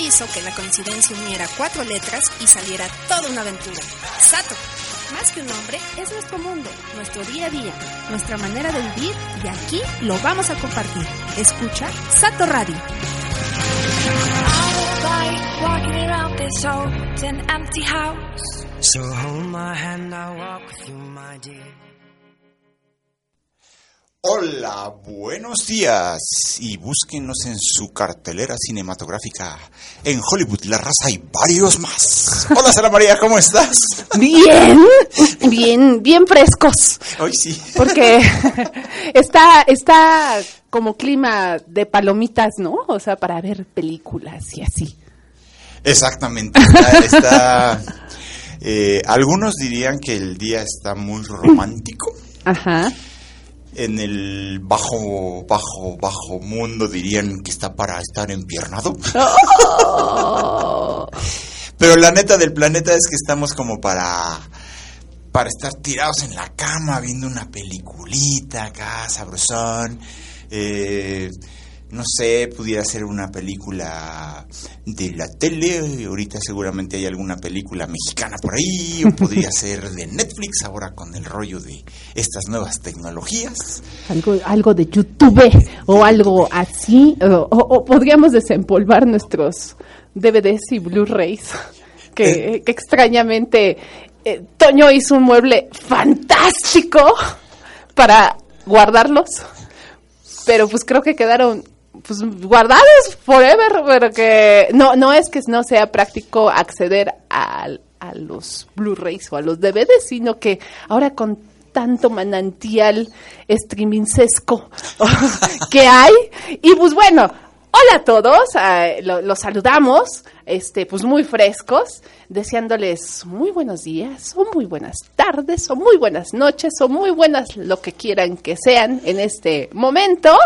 Hizo que la coincidencia uniera cuatro letras y saliera toda una aventura. Sato, más que un nombre, es nuestro mundo, nuestro día a día, nuestra manera de vivir y aquí lo vamos a compartir. Escucha Sato Radio. So hold my hand, I'll walk with you, my dear. Hola, buenos días y búsquenos en su cartelera cinematográfica. En Hollywood, La Raza y varios más. Hola, Sara María, ¿cómo estás? Bien, bien, bien frescos. Hoy sí. Porque está, está como clima de palomitas, ¿no? O sea, para ver películas y así. Exactamente. Está, está, eh, algunos dirían que el día está muy romántico. Ajá. En el bajo, bajo, bajo mundo dirían que está para estar empiernado. Oh. Pero la neta del planeta es que estamos como para para estar tirados en la cama viendo una peliculita acá, sabrosón. Eh, no sé, pudiera ser una película de la tele, ahorita seguramente hay alguna película mexicana por ahí, o podría ser de Netflix ahora con el rollo de estas nuevas tecnologías. Algo, algo de YouTube o algo así. O, podríamos desempolvar nuestros DVDs y Blu-rays. Que, que extrañamente eh, Toño hizo un mueble fantástico para guardarlos. Pero pues creo que quedaron pues guardados forever, pero que no no es que no sea práctico acceder al- a, los Blu-rays o a los DVDs, sino que ahora con tanto manantial streamingsesco que hay y pues bueno, hola a todos, eh, lo- los saludamos, este pues muy frescos, deseándoles muy buenos días, o muy buenas tardes, o muy buenas noches, o muy buenas lo que quieran que sean en este momento.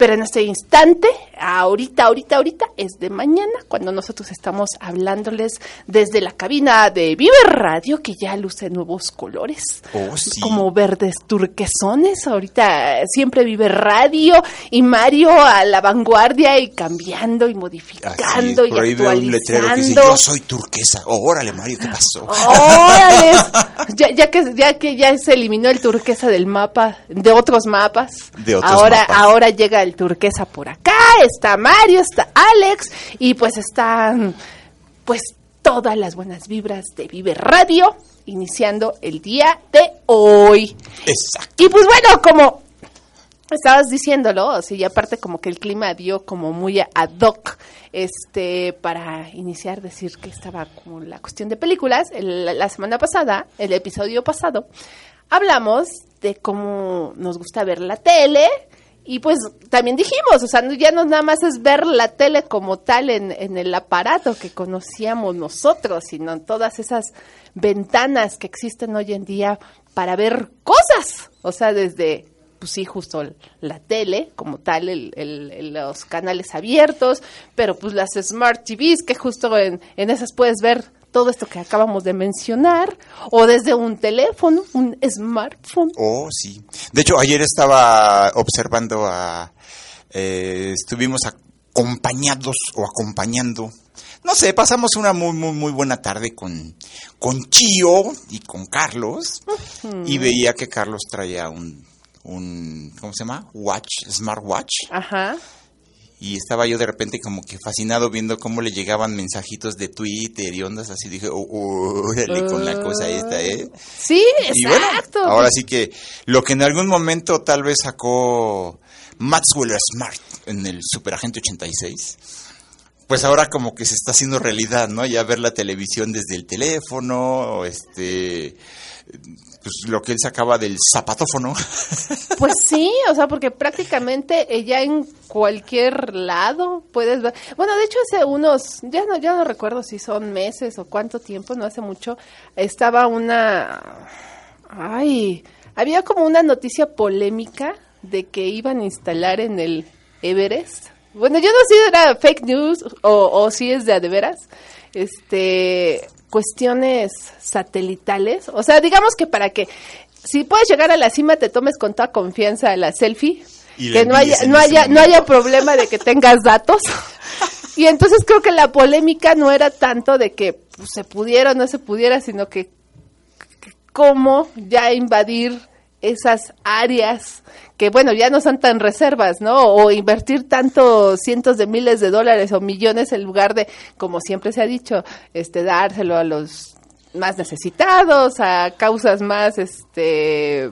Pero en este instante, ahorita, ahorita, ahorita, es de mañana, cuando nosotros estamos hablándoles desde la cabina de Vive Radio, que ya luce nuevos colores. Oh, sí. Como verdes turquesones. Ahorita siempre Vive Radio y Mario a la vanguardia y cambiando y Así es, modificando y veo un letrero que dice, actualizando. yo soy turquesa. Oh, órale, Mario, ¿qué pasó? ¡Órale! ya, ya que ya que ya se eliminó el turquesa del mapa, de otros mapas. De otros ahora, mapas. ahora llega el turquesa por acá, está Mario, está Alex, y pues están pues todas las buenas vibras de Vive Radio, iniciando el día de hoy. Exacto. Y pues bueno, como estabas diciéndolo, sea, y aparte como que el clima dio como muy ad hoc, este, para iniciar, decir que estaba como la cuestión de películas, el- la semana pasada, el episodio pasado, hablamos de cómo nos gusta ver la tele, y pues también dijimos, o sea, ya no nada más es ver la tele como tal en, en el aparato que conocíamos nosotros, sino en todas esas ventanas que existen hoy en día para ver cosas. O sea, desde, pues sí, justo la tele como tal, el- los canales abiertos, pero pues las Smart TVs que justo en, en esas puedes ver todo esto que acabamos de mencionar, o desde un teléfono, un smartphone. Oh, sí. De hecho, ayer estaba observando a... eh, estuvimos acompañados o acompañando no sé, pasamos una muy, muy, muy buena tarde con, con Chío y con Carlos. Y veía que Carlos traía un, un, ¿cómo se llama? Watch, smartwatch. Ajá. Y estaba yo de repente como que fascinado viendo cómo le llegaban mensajitos de Twitter y ondas así. Dije, oh, órale con la cosa esta, ¿eh? Sí, Y bueno, exacto. ahora sí que lo que en algún momento tal vez sacó Maxwell Smart en el Superagente 86, pues ahora como que se está haciendo realidad, ¿no? Ya ver la televisión desde el teléfono, este, pues lo que él sacaba del zapatófono. Pues sí, o sea, porque prácticamente eh, ya en cualquier lado puedes ver. Bueno, de hecho hace unos, ya no, ya no recuerdo si son meses o cuánto tiempo, no hace mucho, estaba una, ay, había como una noticia polémica de que iban a instalar en el Everest. Bueno, yo no sé si era fake news o, o si es de a de veras. Este, cuestiones satelitales. O sea, digamos que para que, si puedes llegar a la cima, te tomes con toda confianza la selfie. Que no haya, no haya, no haya problema de que tengas datos. Y entonces creo que la polémica no era tanto de que pues, se pudiera o no se pudiera, sino que cómo ya invadir esas áreas que bueno ya no son tan reservas, ¿no? O invertir tantos cientos de miles de dólares o millones en lugar de, como siempre se ha dicho, este dárselo a los más necesitados, a causas más, este,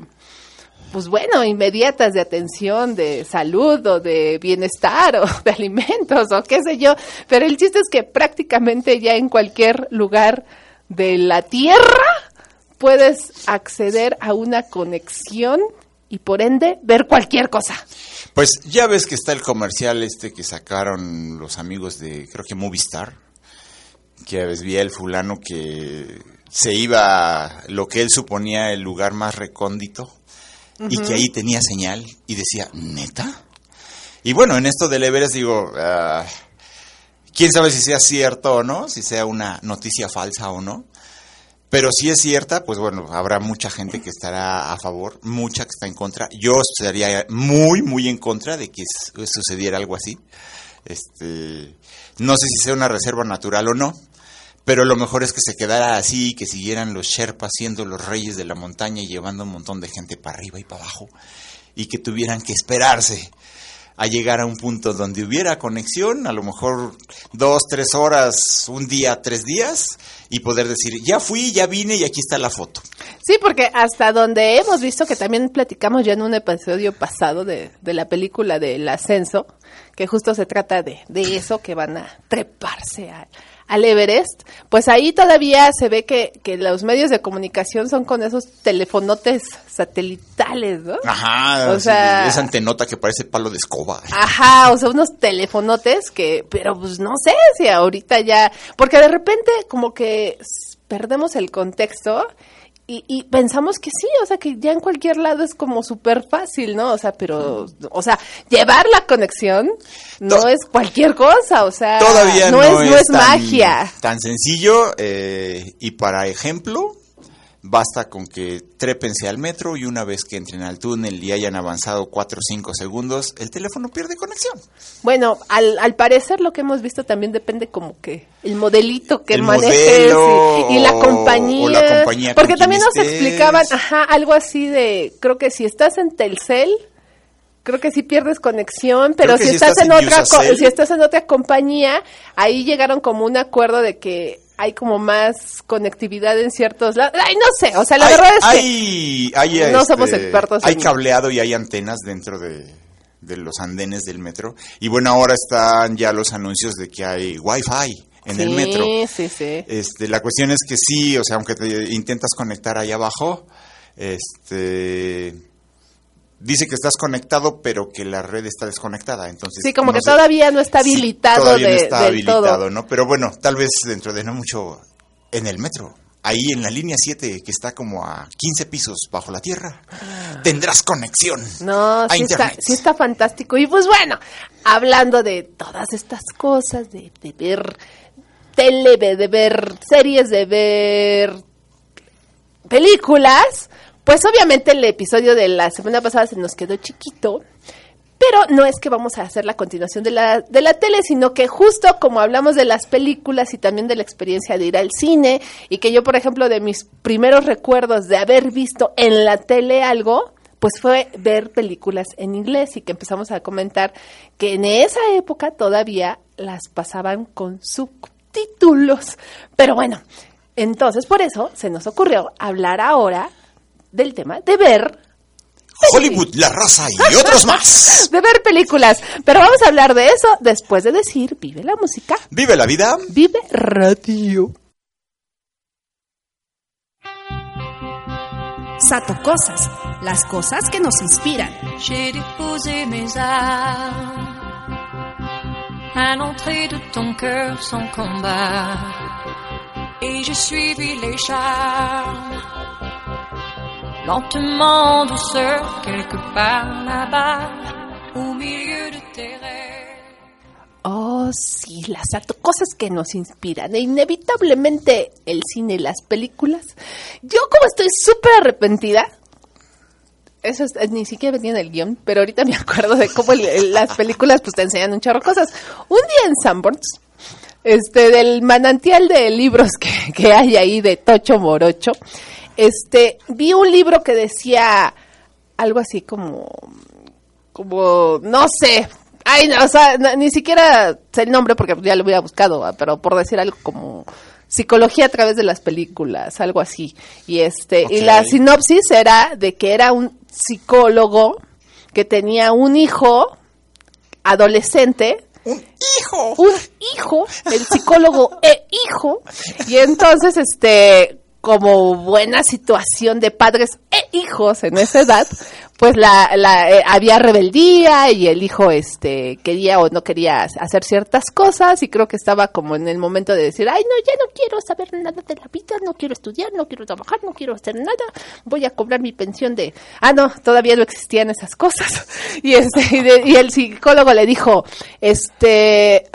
pues bueno, inmediatas de atención, de salud o de bienestar o de alimentos o qué sé yo. Pero el chiste es que prácticamente ya en cualquier lugar de la Tierra puedes acceder a una conexión y por ende ver cualquier cosa. Pues ya ves que está el comercial este que sacaron los amigos de, creo que Movistar, que vi el fulano que se iba a lo que él suponía el lugar más recóndito y que ahí tenía señal y decía, ¿neta? Y bueno, en esto del Everest digo, ah, quién sabe si sea cierto o no, si sea una noticia falsa o no. Pero si es cierta, pues bueno, habrá mucha gente que estará a favor, mucha que está en contra. Yo estaría muy, muy en contra de que su- sucediera algo así. Este, no sé si sea una reserva natural o no, pero lo mejor es que se quedara así, que siguieran los Sherpas siendo los reyes de la montaña y llevando un montón de gente para arriba y para abajo, y que tuvieran que esperarse a llegar a un punto donde hubiera conexión, a lo mejor dos, tres horas, un día, tres días, y poder decir, ya fui, ya vine y aquí está la foto. Sí, porque hasta donde hemos visto que también platicamos ya en un episodio pasado de, de la película del ascenso, que justo se trata de, de eso, que van a treparse al, al Everest, pues ahí todavía se ve que, que los medios de comunicación son con esos telefonotes satelitales, ¿no? Ajá, O sea- esa antenota que parece palo de escoba. Ajá, o sea, unos telefonotes que, pero pues no sé si ahorita ya, porque de repente como que perdemos el contexto y, y pensamos que sí, o sea, que ya en cualquier lado es como súper fácil, ¿no? O sea, pero, o sea, llevar la conexión no To- es cualquier cosa, o sea, Todavía no, es, no es tan- magia. Tan sencillo eh, y para ejemplo, basta con que trépense al metro y una vez que entren al túnel y hayan avanzado 4 o 5 segundos, el teléfono pierde conexión. Bueno, al, al parecer lo que hemos visto también depende como que el modelito que El manejes modelo y, y la compañía. o la compañía porque también nos estés. explicaban, ajá, algo así de, creo que si estás en Telcel, creo que sí pierdes conexión, pero si, si estás, estás en en otra, si estás en otra compañía, ahí llegaron como un acuerdo de que hay como más conectividad en ciertos lados. Ay, no sé, o sea, la hay, verdad es que hay- no este, somos expertos Hay en- cableado y hay antenas dentro de, de los andenes del metro. Y bueno, ahora están ya los anuncios de que hay wifi en el metro. Sí, sí. Este, la cuestión es que sí, o sea, aunque te intentas conectar ahí abajo, este dice que estás conectado, pero que la red está desconectada, entonces Sí, como no que sé- todavía no está Sí, habilitado todavía no de- está del habilitado, todo. ¿no? Pero bueno, tal vez dentro de no mucho en el metro, ahí en la línea 7 que está como a 15 pisos bajo la tierra, tendrás conexión. No, a sí está, sí está fantástico. Y pues bueno, hablando de todas estas cosas, de, de ver tele, de ver series, de ver películas, pues obviamente el episodio de la semana pasada se nos quedó chiquito, Pero no es que vamos a hacer la continuación de la, de la tele, sino que justo como hablamos de las películas y también de la experiencia de ir al cine, y que yo, por ejemplo, de mis primeros recuerdos de haber visto en la tele algo, pues fue ver películas en inglés y que empezamos a comentar que en esa época todavía las pasaban con subtítulos. Pero bueno, entonces por eso se nos ocurrió hablar ahora del tema de ver Hollywood, la raza y otros más. de ver películas. Pero vamos a hablar de eso después de decir vive la música, Vive la vida. vive radio. Sato Cosas, las cosas que nos inspiran. J'ai déposé mes armes à l'entrée de ton cœur sans combat. Et j'ai suivi les charmes, douceur, quelque part là-bas, au milieu de. Oh, sí, las cosas que nos inspiran. E inevitablemente el cine y las películas. Yo como estoy súper arrepentida. Eso es- ni siquiera venía en el guion, pero ahorita me acuerdo de cómo las películas pues te enseñan un chorro cosas. Un día en Sanborns, este, del manantial de libros que hay ahí de Tocho Morocho, este, vi un libro que decía algo así como como, no sé, ay, no, o sea, no, ni siquiera sé el nombre porque ya lo hubiera buscado, ¿va? pero por decir algo como psicología a través de las películas, algo así. Y este, y la sinopsis era de que era un psicólogo que tenía un hijo adolescente Un hijo. un hijo, el psicólogo e hijo, y entonces este como buena situación de padres e hijos en esa edad, pues la, la eh, había rebeldía y el hijo este quería o no quería hacer ciertas cosas y creo que estaba como en el momento de decir, ay no, ya no quiero saber nada de la vida, no quiero estudiar, no quiero trabajar, no quiero hacer nada, voy a cobrar mi pensión de, ah no, todavía no existían esas cosas y este y, de- y el psicólogo le dijo, este,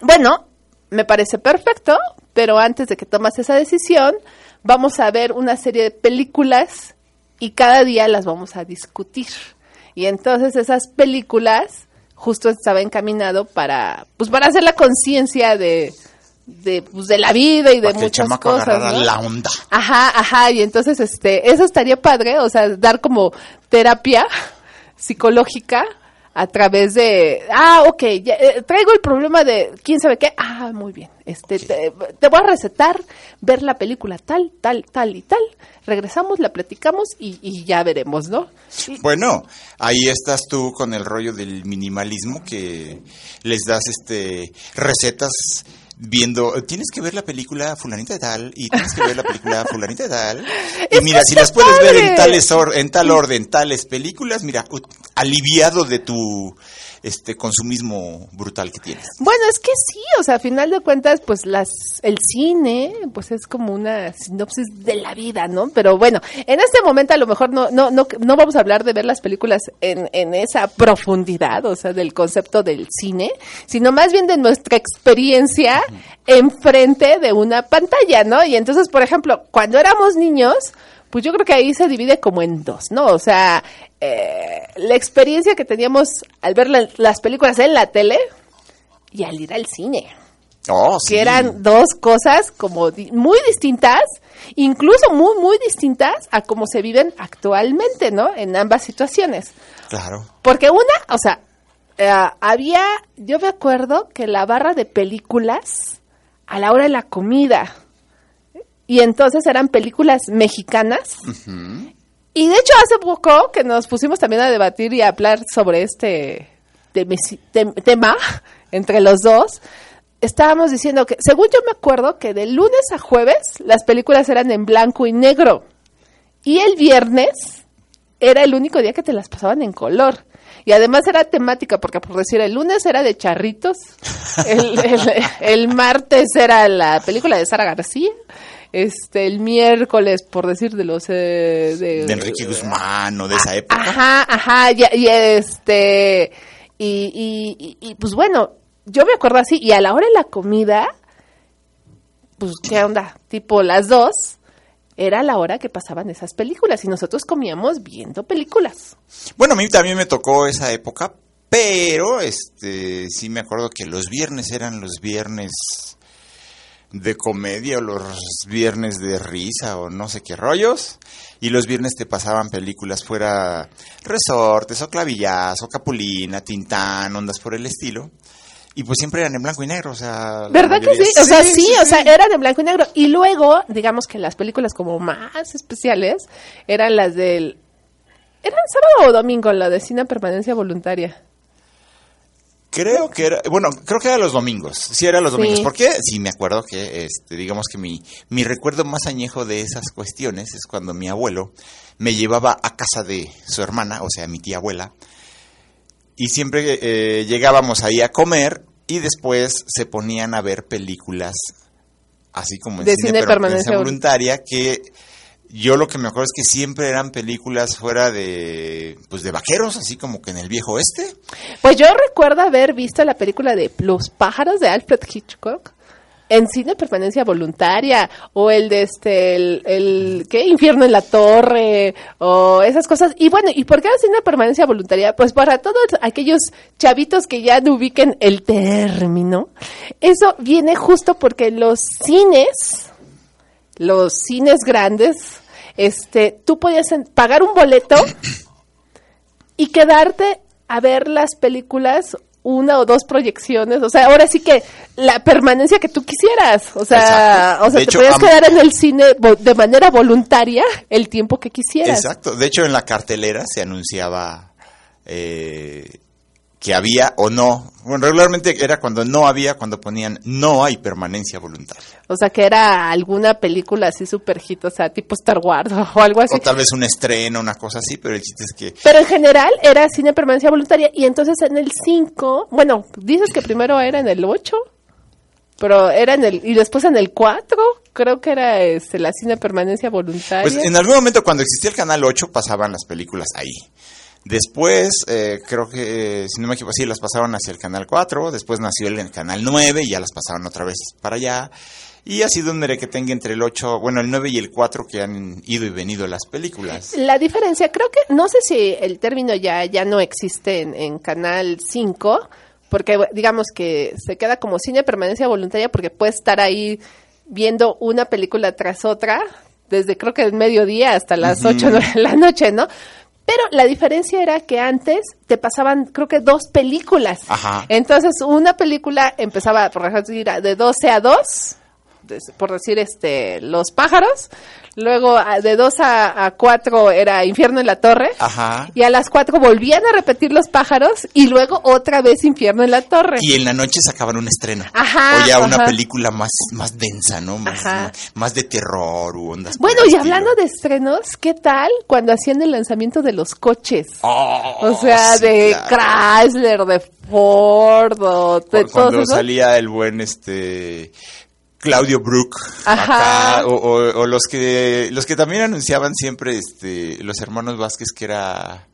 bueno, me parece perfecto, pero antes de que tomas esa decisión, vamos a ver una serie de películas y cada día las vamos a discutir. Y entonces esas películas justo estaba encaminado para, pues para hacer la conciencia de, de, pues, de la vida y de Para que el muchas cosas. ¿no? la onda. Ajá, ajá, y entonces este, eso estaría padre, o sea, dar como terapia psicológica a través de, ah, ok, ya, eh, traigo el problema de quién sabe qué, ah, muy bien, este, te, te voy a recetar ver la película tal, tal, tal y tal, regresamos, la platicamos y, y ya veremos, ¿no? Y- Bueno, ahí estás tú con el rollo del minimalismo que les das este recetas viendo, tienes que ver la película fulanita de tal y tienes que ver la película fulanita de tal. Y mira, si las puedes ver en tales or- en tal orden, tales películas, mira, aliviado de tu este consumismo brutal que tienes. Bueno, es que sí, o sea, a final de cuentas, pues las, el cine, pues es como una sinopsis de la vida, ¿no? Pero bueno, en este momento a lo mejor no, no, no, no vamos a hablar de ver las películas en, en esa profundidad, o sea, del concepto del cine, sino más bien de nuestra experiencia enfrente de una pantalla, ¿no? Y entonces, por ejemplo, cuando éramos niños, pues yo creo que ahí se divide como en dos, ¿no? O sea, eh, la experiencia que teníamos al ver la- las películas en la tele y al ir al cine, Oh, sí. que eran dos cosas como di- muy distintas, incluso muy, muy distintas a cómo se viven actualmente, ¿no? En ambas situaciones. Claro. Porque una, o sea, eh, había, yo me acuerdo que la barra de películas a la hora de la comida, y entonces eran películas mexicanas. Y de hecho hace poco que nos pusimos también a debatir y a hablar sobre este tema entre los dos, estábamos diciendo que, según yo me acuerdo, que de lunes a jueves las películas eran en blanco y negro. Y el viernes era el único día que te las pasaban en color. Y además era temática, porque por decir, el lunes era de charritos, el- el martes era la película de Sara García, este, el miércoles, por decir, de los... eh, de, De Enrique Guzmán o de esa época. Ajá, ajá, y, y este, y, y, y- y, pues bueno, yo me acuerdo así, y a la hora de la comida, pues, ¿qué onda? Tipo las dos, era la hora que pasaban esas películas y nosotros comíamos viendo películas. Bueno, a mí también me tocó esa época, pero este sí me acuerdo que los viernes eran los viernes de comedia o los viernes de risa o no sé qué rollos. Y los viernes te pasaban películas fuera Resortes o Clavillazo, Capulina, Tintán, ondas por el estilo. Y pues siempre eran en blanco y negro, o sea... ¿Verdad que sí? O sea, sí, o sea, eran en blanco y negro. Y luego, digamos que las películas como más especiales eran las del... ¿Eran sábado o domingo la de cine permanencia voluntaria? Creo que era, bueno, creo que era los domingos. Sí, era los Sí. domingos. ¿Por qué? Sí, me acuerdo que, este, digamos que mi, mi recuerdo más añejo de esas cuestiones es cuando mi abuelo me llevaba a casa de su hermana, o sea, mi tía abuela, y siempre eh, llegábamos ahí a comer y después se ponían a ver películas así como en De cine, cine per- permanencia voluntaria que yo lo que me acuerdo es que siempre eran películas fuera de pues de vaqueros, así como que en el viejo oeste. Pues yo recuerdo haber visto la película de Los pájaros de Alfred Hitchcock en cine permanencia voluntaria o el de este el, qué infierno en la torre o esas cosas. Y bueno y por qué cine permanencia voluntaria pues para todos aquellos chavitos que ya no ubiquen el término eso viene justo porque los cines los cines grandes este tú podías pagar un boleto y quedarte a ver las películas una o dos proyecciones, o sea, ahora sí que la permanencia que tú quisieras, o sea, Exacto. o sea, De te hecho, podías quedar en el cine de manera voluntaria el tiempo que quisieras. Exacto. De hecho, en la cartelera se anunciaba eh, que había o no. Bueno, regularmente era cuando no había, cuando ponían no hay permanencia voluntaria. O sea, que era alguna película así super hit, o sea, tipo Star Wars o algo así. O tal vez un estreno, una cosa así, pero el chiste es que Pero en general era cine permanencia voluntaria y entonces en el 5, bueno, dices que primero era en el 8, pero era en el y después en el 4, creo que era este la cine permanencia voluntaria. Pues en algún momento cuando existía el canal 8 pasaban las películas ahí. Después, eh, creo que, eh, si no me equivoco, sí, las pasaron hacia el canal 4, después nació el, canal 9 y ya las pasaron otra vez para allá. Y ha sido un merequetengue entre el 8, bueno, el 9 y el 4 que han ido y venido las películas. La diferencia, creo que, no sé si el término ya, ya no existe en, en Canal 5, porque digamos que se queda como cine permanencia voluntaria porque puedes estar ahí viendo una película tras otra, desde creo que el mediodía hasta las 8 de la noche, ¿no? Pero la diferencia era que antes te pasaban, creo que dos películas. Ajá. Entonces, una película empezaba, por ejemplo, de 12 a 2, des- por decir, este, Los pájaros. Luego, a- de 2 a, a 4 era Infierno en la Torre. Ajá. Y a las 4 volvían a repetir Los pájaros. Y luego otra vez Infierno en la Torre. Y en la noche sacaban un estreno. Ajá, O ya una ajá. película más, más densa, ¿no? Más, más, más de terror u ondas. Bueno, y estilo. hablando de estrenos, ¿qué tal cuando hacían el lanzamiento de los coches? Oh, o sea, sí, de claro. Chrysler, de Ford, o de todos cuando salía el buen este Claudio Brook acá, o, o- o los que los que también anunciaban siempre este los hermanos Vázquez que era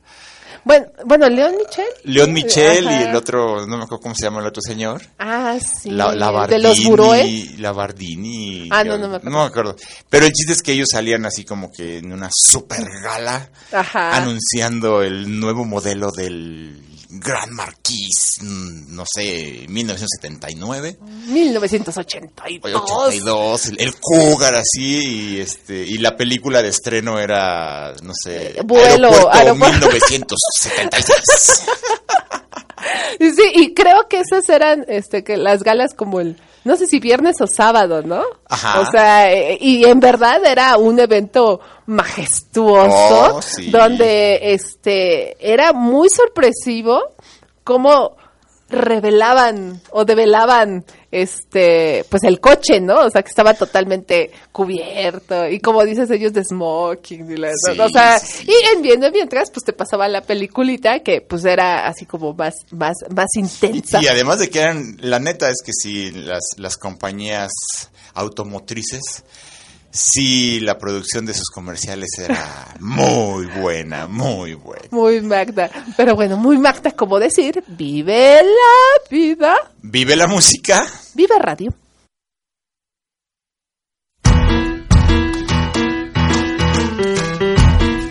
Bueno, bueno, León Michel. León Michel Ajá. y el otro no me acuerdo cómo se llama el otro señor Ah, sí. la, la de los Buroes. la Bardini Ah, no, no me acuerdo. no me acuerdo pero el chiste es que ellos salían así como que en una super gala Ajá. anunciando el nuevo modelo del Gran Marquis mm, no sé 1979 1982. 82, el, el Cougar así y este y la película de estreno era no sé, Eh, vuelo, Aeropuerto aeropuerto. 1976. Sí, y creo que esas eran este que las galas como el no sé si viernes o sábado, ¿no? Ajá. O sea, eh, y en verdad era un evento majestuoso Oh, sí. donde este era muy sorpresivo cómo revelaban o develaban este pues el coche, ¿no? O sea, que estaba totalmente cubierto y como dices ellos de smoking y la- Sí, o sea, sí, y en viendo mientras pues te pasaba la peliculita que pues era así como más más más intensa. y además de que eran la neta es que sí las las compañías automotrices Sí, la producción de sus comerciales era muy buena, muy buena. Muy Magda. Pero bueno, muy Magda es como decir, vive la vida. Vive la música. Vive radio.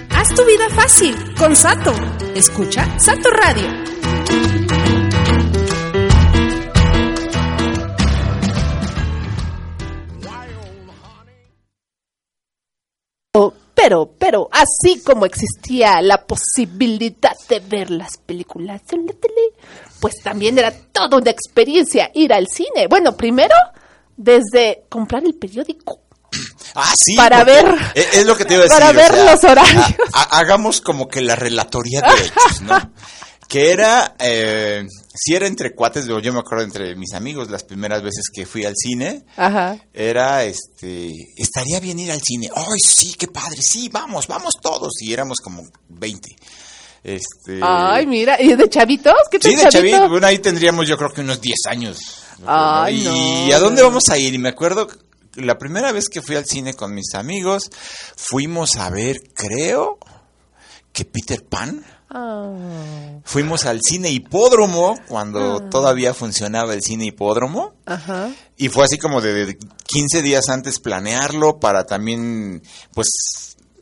Haz tu vida fácil con Sato. Escucha Sato Radio. Pero, pero, así como existía la posibilidad de ver las películas en la tele, pues también era toda una experiencia ir al cine. Bueno, primero, desde comprar el periódico. Ah, sí. Para ver- Es, es lo que te iba a decir. para o ver sea, los horarios. ha- ha- hagamos como que la relatoría de hechos, ¿no? que era, eh, si era entre cuates, yo me acuerdo entre mis amigos las primeras veces que fui al cine, Ajá. era, este, estaría bien ir al cine. Ay, sí, qué padre, sí, vamos, vamos todos. Y éramos como 20. Este, Ay, mira, ¿y de chavitos? ¿Qué Sí, de chavito? chavito, bueno, ahí tendríamos yo creo que unos 10 años. Ay, ¿Y no. a dónde vamos a ir? Y me acuerdo, la primera vez que fui al cine con mis amigos, fuimos a ver, creo, que Peter Pan. Ah. Fuimos al cine hipódromo, cuando Ah. todavía funcionaba el cine hipódromo. Ajá. Y fue así como de, de 15 días antes planearlo para también, pues,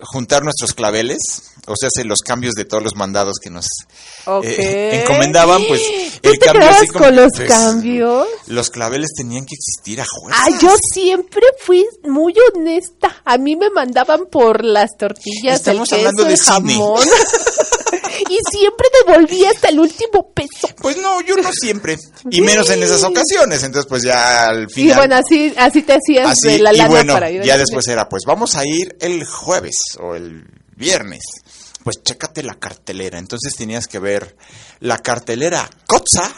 juntar nuestros claveles. O sea, hacer los cambios de todos los mandados que nos eh, encomendaban, pues, ¿Tú el te cambio así como- con los pues, cambios? Los claveles tenían que existir a fuerza. Ah, yo siempre fui muy honesta. A mí me mandaban por las tortillas, Estamos el queso, hablando de el cine. y siempre devolvía hasta el último peso. Pues no, yo no siempre. Y menos en esas ocasiones. Entonces, pues ya al Y final. bueno, así, así te hacías así, de la y lana bueno, para ir ya después era, pues vamos a ir el jueves o el viernes. Pues chécate la cartelera. Entonces tenías que ver la cartelera Kotza,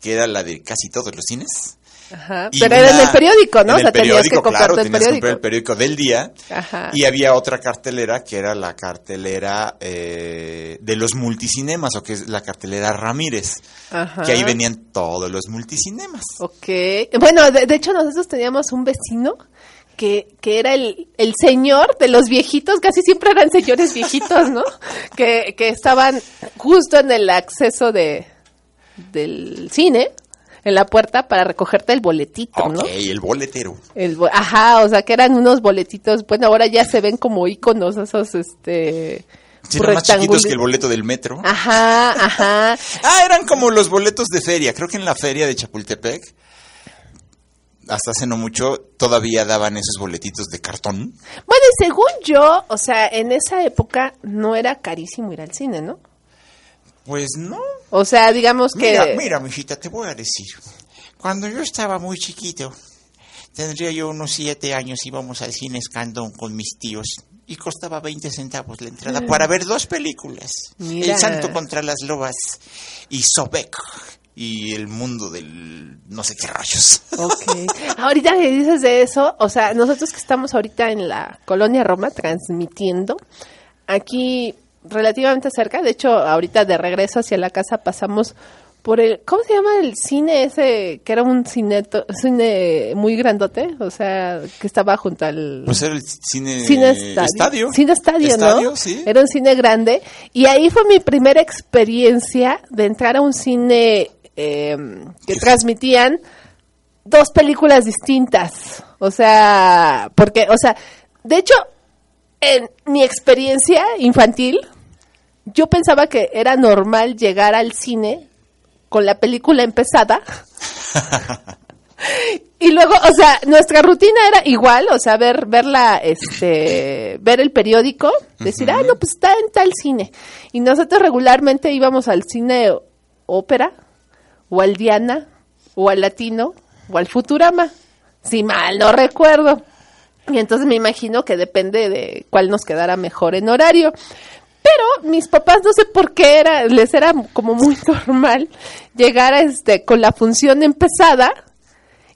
que era la de casi todos los cines. Ajá. Pero era en el periódico, ¿no? en o sea, el tenías que periódico, claro, el que periódico. comprar el periódico del día. Ajá. Y había otra cartelera que era la cartelera eh, de los multicinemas, o que es la cartelera Ramírez, Ajá. que ahí venían todos los multicinemas. Ok. Bueno, de, de hecho nosotros teníamos un vecino que, que era el, el señor de los viejitos, casi siempre eran señores viejitos, ¿no? que, que estaban justo en el acceso de del cine, en la puerta, para recogerte el boletito, ¿no? Ok, el boletero. El bo- ajá, o sea, que eran unos boletitos, bueno, ahora ya se ven como iconos esos, este... Sí, eran más chiquitos que el boleto del metro. Ajá, ajá. Ah, eran como los boletos de feria. Creo que en la feria de Chapultepec, hasta hace no mucho, todavía daban esos boletitos de cartón. Bueno, y según yo, o sea, en esa época no era carísimo ir al cine, ¿no? Pues no. O sea, digamos que... Mira, mira, mijita, te voy a decir. Cuando yo estaba muy chiquito, tendría yo unos siete años, íbamos al cine Escandón con mis tíos y costaba 20 centavos la entrada para ver dos películas. Mira. El Santo contra las Lobas y Sobek y el mundo del no sé qué rayos. Ok. Ahorita que dices de eso, o sea, nosotros que estamos ahorita en la colonia Roma transmitiendo, aquí relativamente cerca, de hecho, ahorita de regreso hacia la casa pasamos por el, ¿cómo se llama el cine ese? Que era un cineto, cine muy grandote, o sea, que estaba junto al... Pues era el cine, Cine estadio. estadio. Cine estadio, Estadio, ¿no? sí. Era un cine grande. Y ahí fue mi primera experiencia de entrar a un cine eh, que transmitían dos películas distintas. O sea, porque, o sea, de hecho, en mi experiencia infantil, yo pensaba que era normal llegar al cine con la película empezada. Y luego, o sea, nuestra rutina era igual, o sea, ver, verla, este, ver el periódico, decir, ah, no, pues está en tal cine. Y nosotros regularmente íbamos al cine ópera, o al Diana, o al Latino, o al Futurama, si mal no recuerdo. Y entonces me imagino que depende de cuál nos quedara mejor en horario. Pero mis papás no sé por qué era, les era como muy normal llegar a este con la función empezada.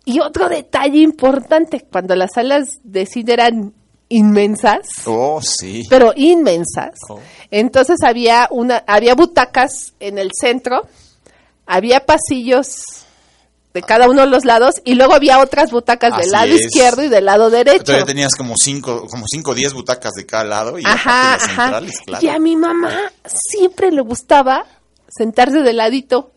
Y otro detalle importante, cuando las salas de cine eran inmensas, Oh, sí. pero inmensas, Oh. entonces había una, había butacas en el centro, había pasillos de cada uno de los lados y luego había otras butacas del lado es. izquierdo y del lado derecho. Todavía tenías como cinco, como cinco o diez butacas de cada lado y Ajá, las ajá. centrales, claro. Y a mi mamá siempre le gustaba sentarse de ladito.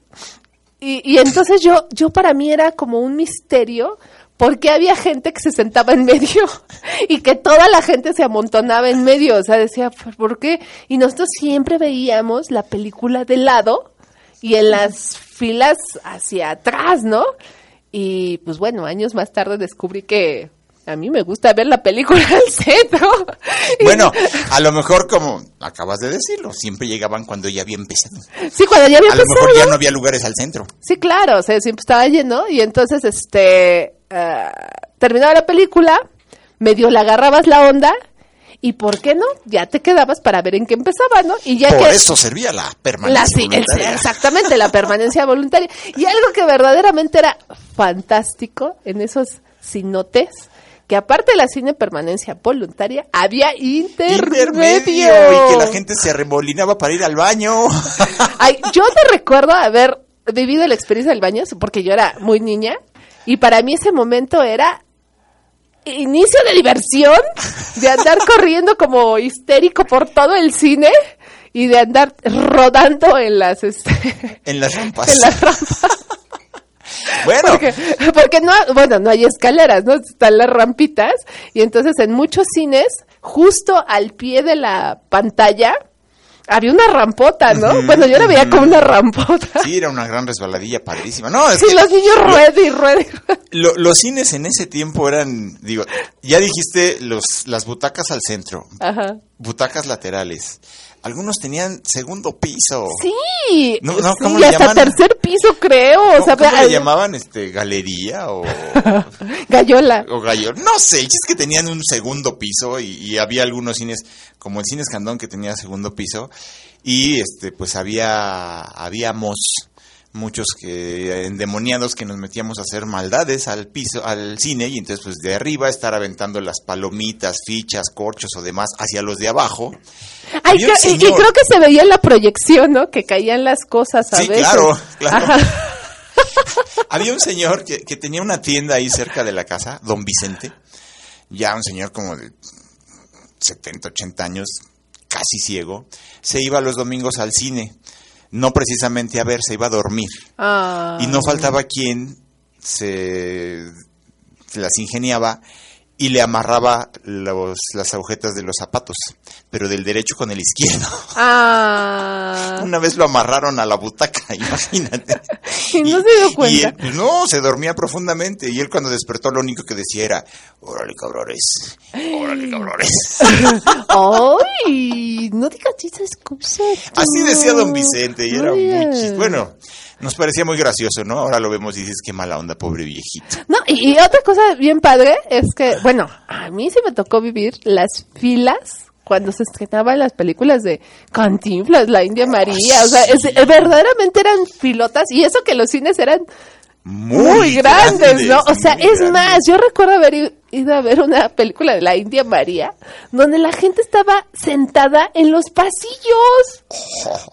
Y, y entonces yo, yo para mí era como un misterio, porque había gente que se sentaba en medio y que toda la gente se amontonaba en medio. O sea, decía, ¿por qué? Y nosotros siempre veíamos la película de lado y en las filas hacia atrás, ¿no? Y pues bueno, años más tarde descubrí que a mí me gusta ver la película al centro. Bueno, a lo mejor como acabas de decirlo, siempre llegaban cuando ya había empezado. Sí, cuando ya había A lo empezado. mejor ya no había lugares al centro. Sí, claro, o sea, siempre estaba lleno y entonces, este, ah, terminaba la película, medio le agarrabas la onda y, ¿por qué no? Ya te quedabas para ver en qué empezaba, ¿no? Y ya Por que... eso servía la La, permanencia sí, el- voluntaria. exactamente, la permanencia voluntaria. Y algo que verdaderamente era fantástico en esos cinotes, que aparte de la cine permanencia voluntaria, había intermedio. Intermedio y que la gente se arremolinaba para ir al baño. Ay, yo te recuerdo haber vivido la experiencia del baño, porque yo era muy niña, y para mí ese momento era inicio de diversión, de andar corriendo como histérico por todo el cine y de andar rodando en las este, en las rampas. en las rampas. Bueno, Porque, porque no, bueno, no hay escaleras, ¿no? Están las rampitas. Y entonces en muchos cines, justo al pie de la pantalla, había una rampota, ¿no? Bueno, yo la veía ujú. como una rampota. sí, era una gran resbaladilla padrísima. No, es Sí, que los niños rueden y rueden. y rueden. lo- los cines en ese tiempo eran, digo, ya dijiste los, las butacas al centro, Ajá. butacas laterales. Algunos tenían segundo piso. Sí. No, no, sí, ¿cómo y le hasta llaman? tercer piso, creo. O ¿Cómo, sea, cómo al- le llamaban? Este, galería o, Gallola. o gallo. No sé, es que tenían un segundo piso y, y había algunos cines, como el cine Escandón que tenía segundo piso y este, pues había, habíamos muchos que endemoniados que nos metíamos a hacer maldades al piso, al cine y entonces pues de arriba estar aventando las palomitas, fichas, corchos o demás hacia los de abajo. Ay, y, creo que se veía en la proyección, ¿no? Que caían las cosas a Sí, veces. claro, claro. Ajá. Había un señor que, que tenía una tienda ahí cerca de la casa, don Vicente, ya un señor como de 70, 80 años, casi ciego, se iba los domingos al cine, no precisamente a ver, se iba a dormir. Ah. Y no faltaba quien se, se las ingeniaba y le amarraba los, las agujetas de los zapatos, pero del derecho con el izquierdo. Ah. Una vez lo amarraron a la butaca, imagínate. Y no se dio Y cuenta. él, pues, no, se dormía profundamente. Y él cuando despertó lo único que decía era, órale cabrones, órale cabrones. ¡Ay! No digas esas cosas. Así decía don Vicente y era Muy chis- Bueno, nos parecía muy gracioso, ¿no? Ahora lo vemos y dices, qué mala onda, pobre viejito. No, y, y otra cosa bien padre es que, bueno, a mí sí me tocó vivir las filas cuando se estrenaban las películas de Cantinflas, la India María, o sea, es- verdaderamente eran filotas y eso que los cines eran Muy, muy, grandes, ¿no? O sea, es grandes. más, yo recuerdo haber ido a ver una película de la India María donde la gente estaba sentada en los pasillos.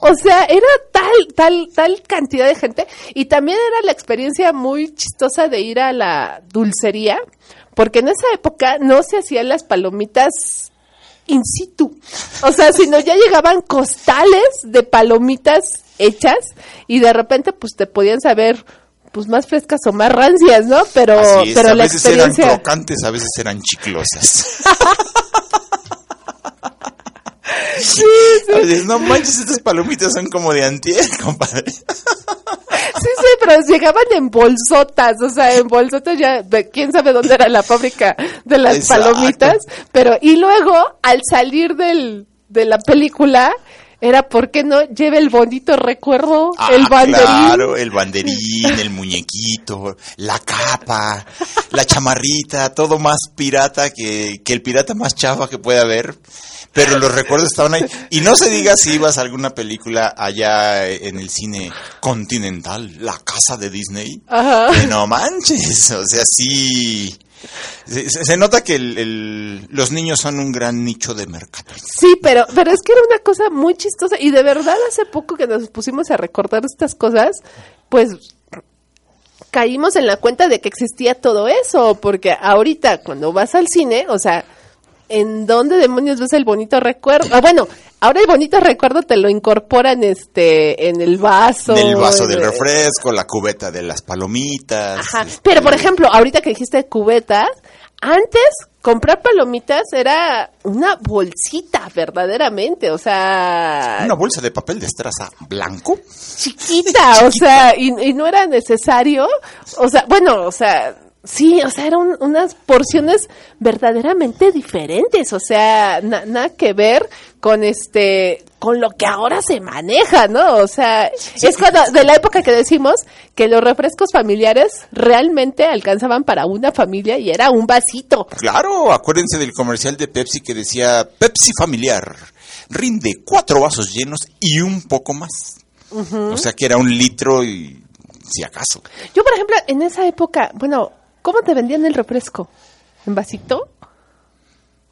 O sea, era tal, tal, tal cantidad de gente. Y también era la experiencia muy chistosa de ir a la dulcería, porque en esa época no se hacían las palomitas in situ. O sea, sino ya llegaban costales de palomitas hechas y de repente pues te podían saber pues más frescas o más rancias, ¿no? Pero, Así es, pero a la veces eran crocantes, a veces eran chiclosas. A veces, no manches, estas palomitas son como de antier, compadre. Sí, sí, pero llegaban en bolsotas, o sea, en bolsotas ya, quién sabe dónde era la fábrica de las Exacto. palomitas, pero y luego al salir del, de la película era por qué no lleve el bonito recuerdo, Ah, el banderín. Claro, el banderín, el muñequito, la capa, la chamarrita, todo más pirata que, que el pirata más chafa que puede haber. Pero los recuerdos estaban ahí. Y no se diga si ibas a alguna película allá en el cine continental, la casa de Disney. Ajá. Que no manches, o sea, sí. Se, nota que el- los niños son un gran nicho de mercado. Sí, pero, pero es que era una cosa muy chistosa y de verdad hace poco que nos pusimos a recordar estas cosas, pues caímos en la cuenta de que existía todo eso, porque ahorita cuando vas al cine, o sea, ¿en dónde demonios ves el bonito recuerdo? Ah, bueno, ahora el bonito recuerdo te lo incorporan este en el vaso. En el vaso del refresco, la cubeta de las palomitas. Ajá. este, Pero por ejemplo, ahorita que dijiste cubetas, antes comprar palomitas era una bolsita verdaderamente, o sea, Una bolsa de papel de estraza blanco. chiquita, o sea, y, y no era necesario, o sea, bueno, o sea, sí, o sea, eran unas porciones verdaderamente diferentes, o sea, na- nada que ver con este, con lo que ahora se maneja, ¿no? O sea, es cuando, de la época que decimos que los refrescos familiares realmente alcanzaban para una familia y era un vasito. Claro, acuérdense del comercial de Pepsi que decía Pepsi familiar. Rinde cuatro vasos llenos y un poco más. O sea que era un litro y si acaso. Yo, por ejemplo, en esa época, bueno, ¿cómo te vendían el refresco? ¿En vasito?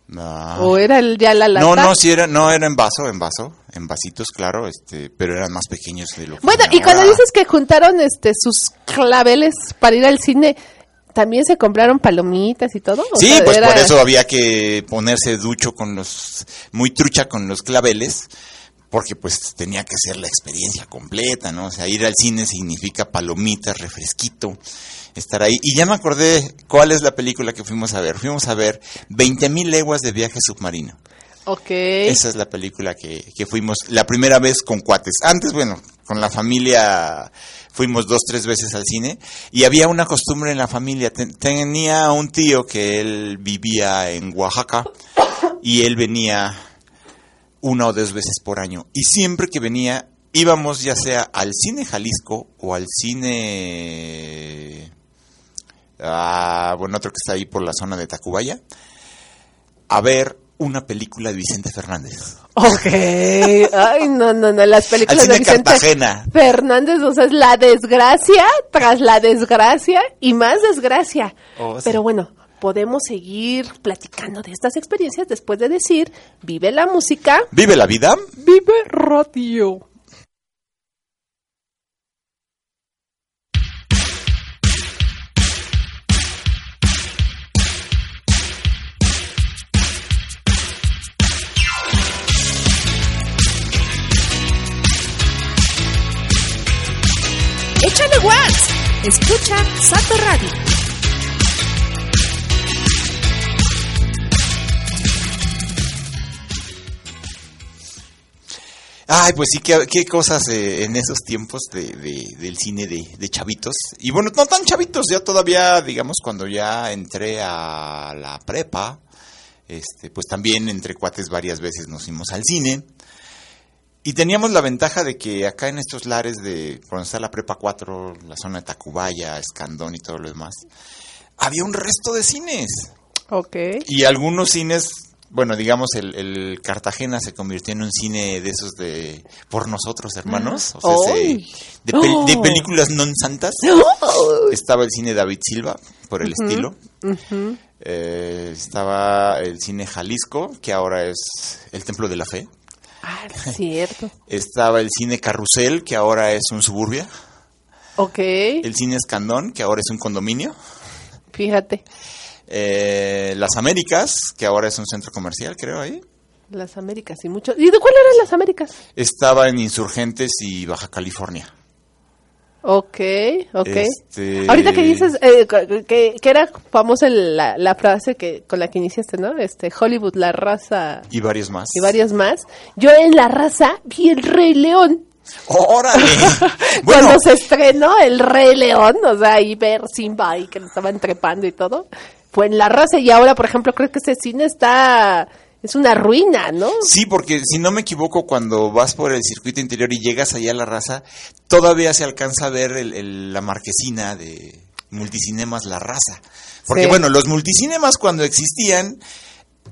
No. ¿O era el, ya la lata? No, no, sí era, no era en vaso, en vaso, en vasitos, claro, este, pero eran más pequeños de lo que Bueno, y cuando dices que juntaron este sus claveles para ir al cine, ¿también se compraron palomitas y todo? Sí, sea, pues era- por eso había que ponerse ducho con los, muy trucha con los claveles, porque pues tenía que ser la experiencia completa, ¿no? O sea, ir al cine significa palomitas, refresquito, estar ahí. Y ya me acordé cuál es la película que fuimos a ver. Fuimos a ver 20.000 leguas de viaje submarino. Ok. Esa es la película que, que fuimos la primera vez con cuates. Antes, bueno, con la familia fuimos dos, tres veces al cine y había una costumbre en la familia. Ten- tenía un tío que él vivía en Oaxaca y él venía una o dos veces por año. Y siempre que venía íbamos ya sea al cine Jalisco o al cine... ah, bueno, otro que está ahí por la zona de Tacubaya, a ver una película de Vicente Fernández. Ok. Ay, no, no, no. Las películas Al cine de Vicente Cartagena. Fernández, o sea, es la desgracia tras la desgracia y más desgracia. Oh, sí. Pero bueno, podemos seguir platicando de estas experiencias después de decir, vive la música, Vive la vida. vive radio. Échale watts. Escucha Sato Radio. Ay, pues sí, qué, qué cosas eh, en esos tiempos de, de- del cine de, de chavitos. Y bueno, no tan chavitos, ya todavía, digamos, cuando ya entré a la prepa, este, pues también entre cuates varias veces nos fuimos al cine. Y teníamos la ventaja de que acá en estos lares de, cuando está la prepa 4, la zona de Tacubaya, Escandón y todo lo demás, había un resto de cines. Ok. Y algunos cines, bueno, digamos, el, el Cartagena se convirtió en un cine de esos de por nosotros, hermanos. O sea, ese- ¡Ay! de, pel- de películas non santas. Estaba el cine David Silva, por el estilo. Eh, estaba el cine Jalisco, que ahora es el Templo de la Fe. Ah, cierto. Estaba el cine Carrusel, que ahora es un suburbia. Ok. El cine Escandón, que ahora es un condominio. Fíjate. Eh, Las Américas, que ahora es un centro comercial, creo, ahí. Las Américas y mucho. ¿Y de cuál eran las Américas? Estaba en Insurgentes y Baja California. Ok, ok. Este- Ahorita que dices eh, que, que era famosa la, la frase que con la que iniciaste, ¿no? Este Hollywood, la raza Y varios más. y varios más. Yo en la raza vi el Rey León. ¡Órale! bueno, Cuando se estrenó el Rey León, o sea, ahí ver Simba ahí que lo estaban trepando y todo, fue en la raza y ahora, por ejemplo, creo que ese cine está es una ruina, ¿no? sí, porque si no me equivoco, cuando vas por el circuito interior y llegas allá a la raza, todavía se alcanza a ver el- el- la marquesina de Multicinemas La Raza. Porque Sí. bueno, los multicinemas cuando existían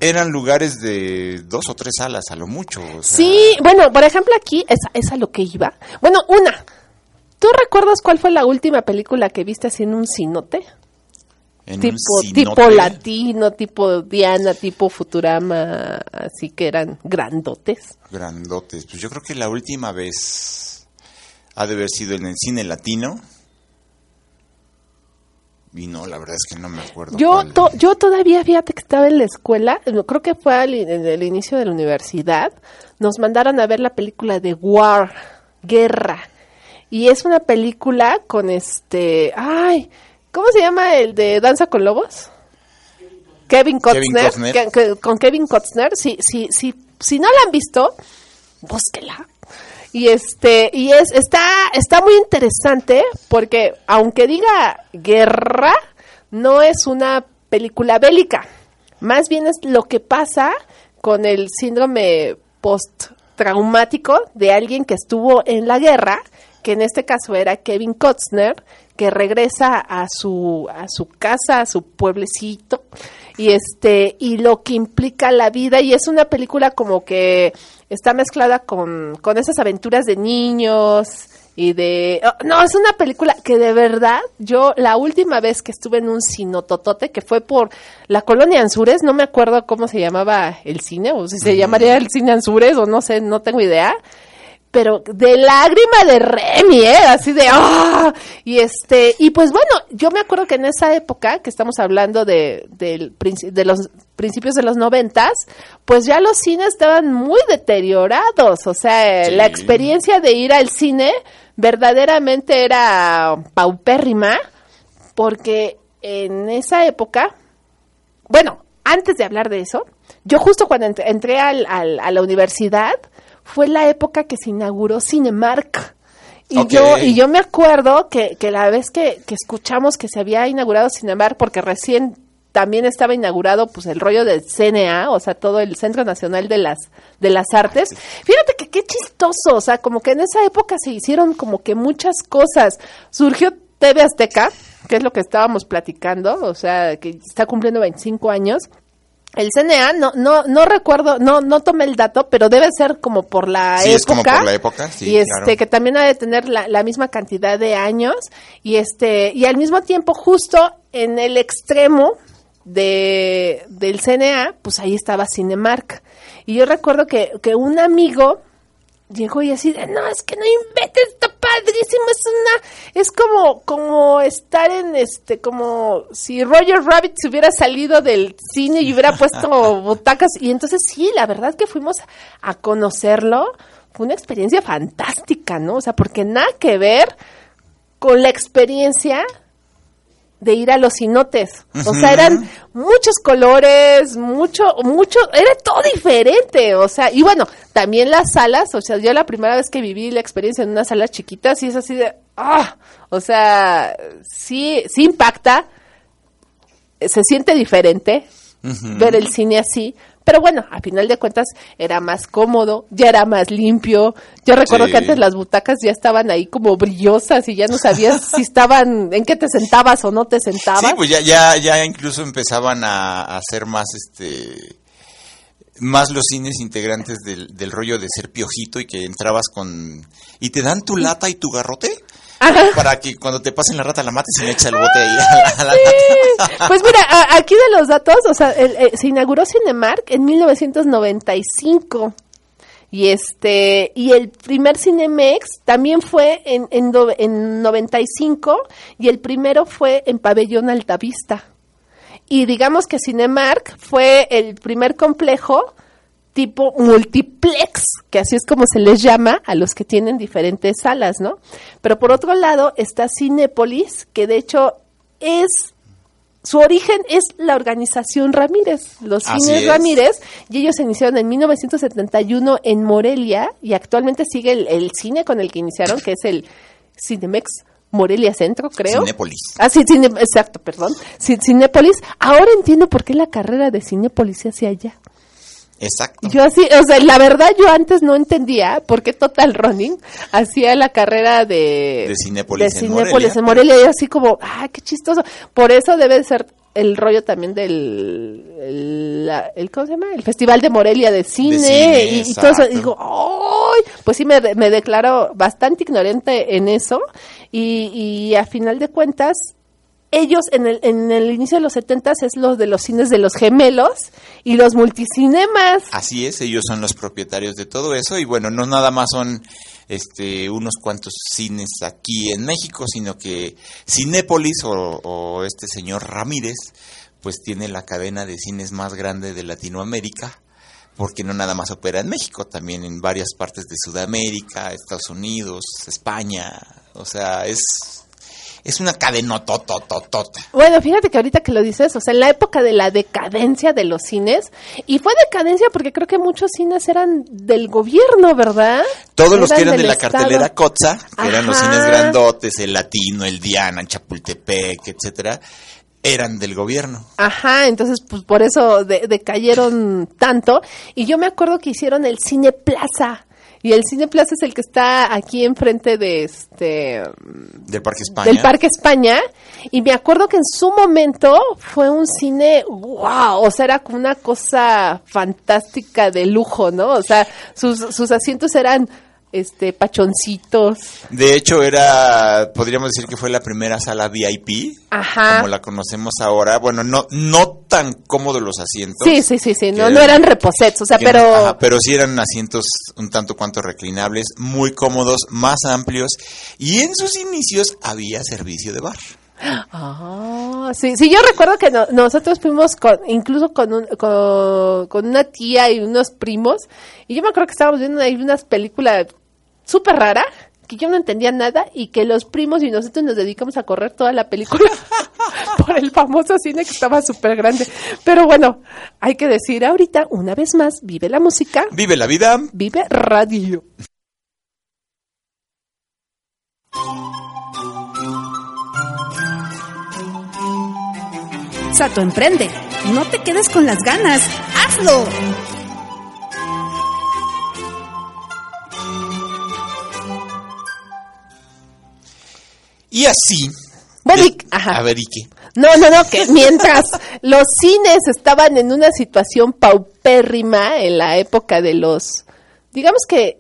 eran lugares de dos o tres salas a lo mucho. o sea, Sí, bueno, por ejemplo aquí es, es a lo que iba. Bueno, una. ¿Tú recuerdas cuál fue la última película que viste así en un cinote? En tipo, latino, tipo Diana, tipo Futurama, así que eran grandotes. Grandotes. Pues yo creo que la última vez ha de haber sido en el cine latino. Y no, la verdad es que no me acuerdo. Yo, cuál. to- yo todavía, fíjate que estaba en la escuela, creo que fue al en el inicio de la universidad, nos mandaron a ver la película de War, Guerra. Y es una película con este, ay, ¿cómo se llama el de Danza con Lobos? Kevin Costner, Costner. que- que- con Kevin Costner, si, si, si, si no la han visto, búsquela. Y este, y es, está, está muy interesante porque aunque diga guerra, no es una película bélica. Más bien es lo que pasa con el síndrome post-traumático de alguien que estuvo en la guerra, que en este caso era Kevin Costner, que regresa a su, a su casa, a su pueblecito, y este, y lo que implica la vida, y es una película como que está mezclada con, con esas aventuras de niños y de... oh, no, es una película que de verdad, yo la última vez que estuve en un cinototote, que fue por la colonia Anzures, no me acuerdo cómo se llamaba el cine, o si se llamaría el cine Anzures, o no sé, no tengo idea, pero de lágrima de Remy, ¿eh? Así de ¡ah! Y este, y pues bueno, yo me acuerdo que en esa época, que estamos hablando de, del princi- de los principios de los noventas, pues ya los cines estaban muy deteriorados. O sea, Sí. la experiencia de ir al cine verdaderamente era paupérrima, porque en esa época, bueno, antes de hablar de eso, yo justo cuando ent- entré al- al- a la universidad, fue la época que se inauguró Cinemark. Y yo, y yo me acuerdo que, que la vez que, que escuchamos que se había inaugurado Cinemark, porque recién también estaba inaugurado pues el rollo del CNA, o sea, todo el Centro Nacional de las, de las Artes. Fíjate que qué chistoso, o sea, como que en esa época se hicieron como que muchas cosas. Surgió TV Azteca, que es lo que estábamos platicando, o sea, que está cumpliendo 25 años. El CNA, no, no, no recuerdo, no, no tomé el dato, pero debe ser como por la Sí, época. es como por la época, sí, y este, claro. que también ha de tener la, la misma cantidad de años. Y este, y al mismo tiempo, justo en el extremo de, del CNA, pues ahí estaba Cinemark. Y yo recuerdo que, que un amigo llegó y así de, no, es que no inventes, está padrísimo, es una, es como, como estar en este, como si Roger Rabbit se hubiera salido del cine y hubiera puesto butacas, y entonces sí, la verdad que fuimos a conocerlo, fue una experiencia fantástica, ¿no? O sea, porque nada que ver con la experiencia de ir a los cinotes. O sea, eran muchos colores, mucho, mucho, era todo diferente. O sea, y bueno, también las salas, o sea, yo la primera vez que viví la experiencia en una sala chiquita, sí es así de, ah, o sea, sí, sí impacta, se siente diferente ver el cine así. Pero bueno, a final de cuentas era más cómodo, ya era más limpio. Yo recuerdo Sí. que antes las butacas ya estaban ahí como brillosas y ya no sabías si estaban, en qué te sentabas o no te sentabas. Sí, pues ya, ya, ya incluso empezaban a, a hacer más este más los cines integrantes del, del rollo de ser piojito y que entrabas con y te dan tu lata y tu garrote Ajá. para que cuando te pasen la rata la mates y le echa el bote ahí a la, a la lata. Pues mira, a- aquí de los datos, o sea, el- eh, se inauguró Cinemark en 1995. Y este y el primer Cinemex también fue en, en, en 95 y el primero fue en Pabellón Altavista. Y digamos que Cinemark fue el primer complejo tipo multiplex, que así es como se les llama a los que tienen diferentes salas, ¿no? Pero por otro lado está Cinépolis, que de hecho es su origen es la organización Ramírez, los cines es. Ramírez, y ellos se iniciaron en 1971 en Morelia y actualmente sigue el, el cine con el que iniciaron, que es el Cinemex Morelia Centro, creo. Cinépolis. Ah, sí, Cine- exacto, perdón. Ci- Cinépolis. Ahora entiendo por qué la carrera de Cinépolis se hace allá. Exacto. Yo así, o sea, la verdad yo antes no entendía por qué Total Running hacía la carrera de... De Cinépolis de en Cinépolis Morelia. en Morelia. Y así como, ah, qué chistoso. Por eso debe de ser el rollo también del... El, la- el- ¿Cómo se llama? El Festival de Morelia de Cine. cine, y, y todo eso. Y digo, ¡ay! Pues sí, me, me declaro bastante ignorante en eso. Y, y a final de cuentas, ellos en el, en el inicio de los 70 es lo de los cines de los gemelos y los multicinemas. Así es, ellos son los propietarios de todo eso y bueno, no nada más son este unos cuantos cines aquí en México, sino que Cinépolis o, o este señor Ramírez pues tiene la cadena de cines más grande de Latinoamérica porque no nada más opera en México, también en varias partes de Sudamérica, Estados Unidos, España, o sea, es es una cadena totototota. Bueno, fíjate que ahorita que lo dices, o sea, en la época de la decadencia de los cines, y fue decadencia porque creo que muchos cines eran del gobierno, ¿verdad? Todos los que eran de la Estado. cartelera Cotza, que eran los cines grandotes, el Latino, el Diana, Chapultepec, etcétera, eran del gobierno. Ajá, entonces pues por eso de- decayeron tanto. Y yo me acuerdo que hicieron el Cine Plaza. Y el Cine Plaza es el que está aquí enfrente de este Del Parque España. del Parque España. Y me acuerdo que en su momento fue un cine wow, o sea, era como una cosa fantástica de lujo, ¿no? O sea, sus, sus asientos eran este pachoncitos. De hecho, era, podríamos decir que fue la primera sala VIP, Ajá. como la conocemos ahora. Bueno, no, no tan cómodos los asientos. Sí, sí, sí, sí, no, que no eran reposets, o sea, pero ajá, pero sí eran asientos un tanto cuanto reclinables, muy cómodos, más amplios. Y en sus inicios había servicio de bar. Ah, sí, sí, yo recuerdo que no- nosotros fuimos con, incluso con, un- con, con una tía y unos primos, y yo me acuerdo que estábamos viendo ahí unas películas súper raras, que yo no entendía nada, y que los primos y nosotros nos dedicamos a correr toda la película por el famoso cine que estaba súper grande. Pero bueno, hay que decir ahorita, una vez más, vive la música, Vive la vida. vive radio. Sato emprende. No te quedes con las ganas. ¡Hazlo! Y así. Bueno, y- de- ajá. A ver, ¿y qué? No, no, no, que mientras los cines estaban en una situación paupérrima en la época de los, digamos que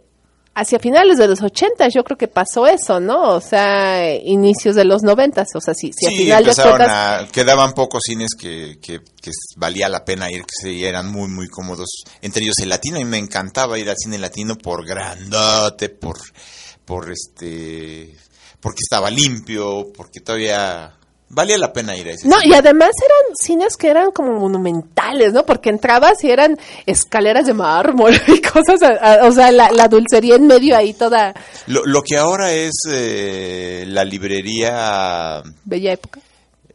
hacia finales de los 80 yo creo que pasó eso, ¿no? O sea, inicios de los 90, o sea, sí, sí, a Sí, final de empezaron cuentas. a... Quedaban pocos cines que, que, que valía la pena ir, que eran muy, muy cómodos. Entre ellos el latino, y me encantaba ir al cine latino por grandote, por, por este... Porque estaba limpio, porque todavía... Valía la pena ir a ese No, cine. y además eran cines que eran como monumentales, ¿no? Porque entrabas y eran escaleras de mármol y cosas, a- a- o sea, la, la dulcería en medio ahí toda Lo, lo que ahora es eh, la librería... bella época.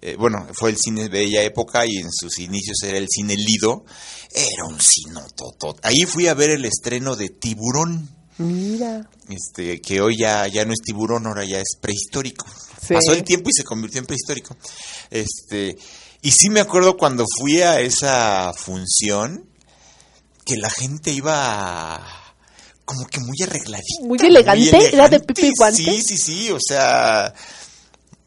eh, bueno, fue el cine Bella Época y en sus inicios era el cine Lido. Era un cinototot. Ahí fui a ver el estreno de Tiburón. Mira. este que hoy ya, ya no es tiburón, ahora ya es prehistórico. Sí. Pasó el tiempo y se convirtió en prehistórico. Este, y sí me acuerdo cuando fui a esa función que la gente iba como que muy arregladita. Muy elegante, era de pipi y guante. Sí, sí, sí, o sea,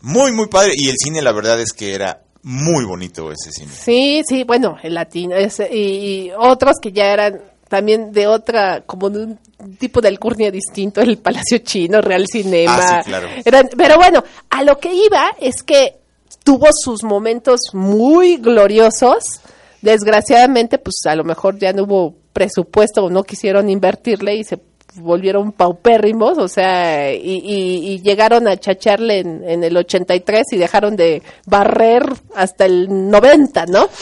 muy, muy padre. Y el cine, la verdad es que era muy bonito ese cine. Sí, sí, bueno, el latino ese, y, y otros que ya eran también de otra, como de un tipo de alcurnia distinto, el Palacio Chino, Real Cinema. Ah, sí, claro. Eran, pero bueno, a lo que iba es que tuvo sus momentos muy gloriosos. Desgraciadamente, pues a lo mejor ya no hubo presupuesto o no quisieron invertirle y se volvieron paupérrimos, o sea, y, y- y llegaron a chacharle en, en el 83 y dejaron de barrer hasta el 90, ¿no?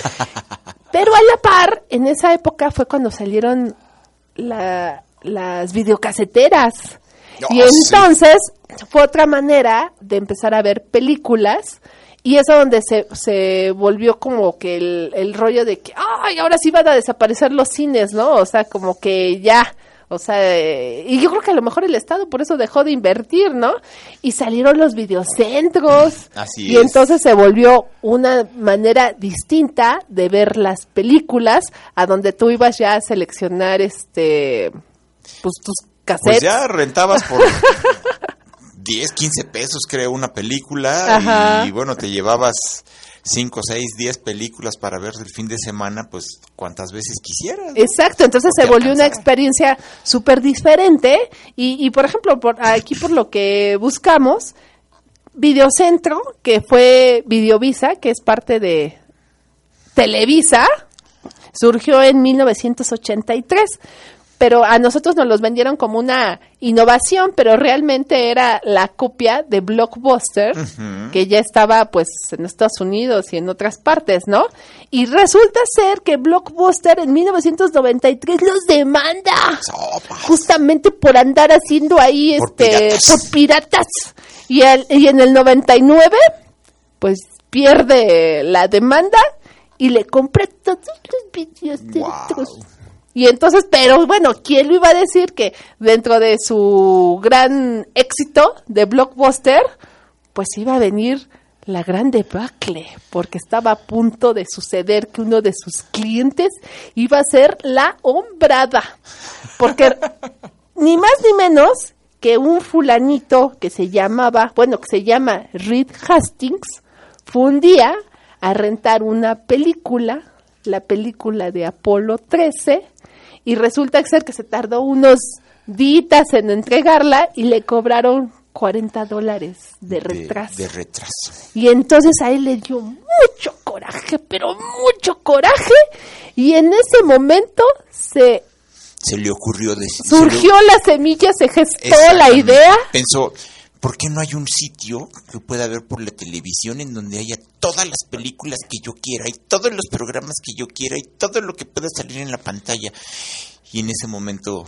Pero a la par, en esa época fue cuando salieron la- las videocaseteras. y sí. entonces fue otra manera de empezar a ver películas. Y eso donde se, se volvió como que el, el rollo de que, ay, ahora sí van a desaparecer los cines, ¿no? O sea, como que ya, o sea, eh, y yo creo que a lo mejor el Estado por eso dejó de invertir, ¿no? Y salieron los videocentros. Así y es. entonces se volvió una manera distinta de ver las películas, a donde tú ibas ya a seleccionar, este, pues tus cassettes. Pues ya rentabas por 10, 15 pesos, creo, una película. Ajá. Y bueno, te llevabas 5, 6, 10 películas para ver el fin de semana, pues cuantas veces quisieras. Exacto, entonces se volvió una experiencia súper diferente y, y, por ejemplo, por, aquí por lo que buscamos, Videocentro, que fue Videovisa, que es parte de Televisa, surgió en 1983. Pero a nosotros nos los vendieron como una innovación, pero realmente era la copia de Blockbuster, que ya estaba pues en Estados Unidos y en otras partes, ¿no? Y resulta ser que Blockbuster en 1993 los demanda Sopas. justamente por andar haciendo ahí Por este piratas. por piratas y, el- y en el 99 pues pierde la demanda y le compra todos los videos de Wow. Y entonces, pero bueno, ¿quién lo iba a decir que dentro de su gran éxito de Blockbuster, pues iba a venir la gran debacle, porque estaba a punto de suceder que uno de sus clientes iba a ser la hombrada. Porque ni más ni menos que un fulanito que se llamaba, bueno, que se llama Reed Hastings, fue un día a rentar una película, la película de Apolo 13, y resulta ser que se tardó unos días en entregarla y le cobraron 40 dólares de retraso. De, retraso. Y entonces a él le dio mucho coraje, pero mucho coraje. Y en ese momento se Se le ocurrió decir. surgió la semilla, se gestó la idea. Pensó, ¿por qué no hay un sitio que pueda ver por la televisión en donde haya todas las películas que yo quiera y todos los programas que yo quiera y todo lo que pueda salir en la pantalla? Y en ese momento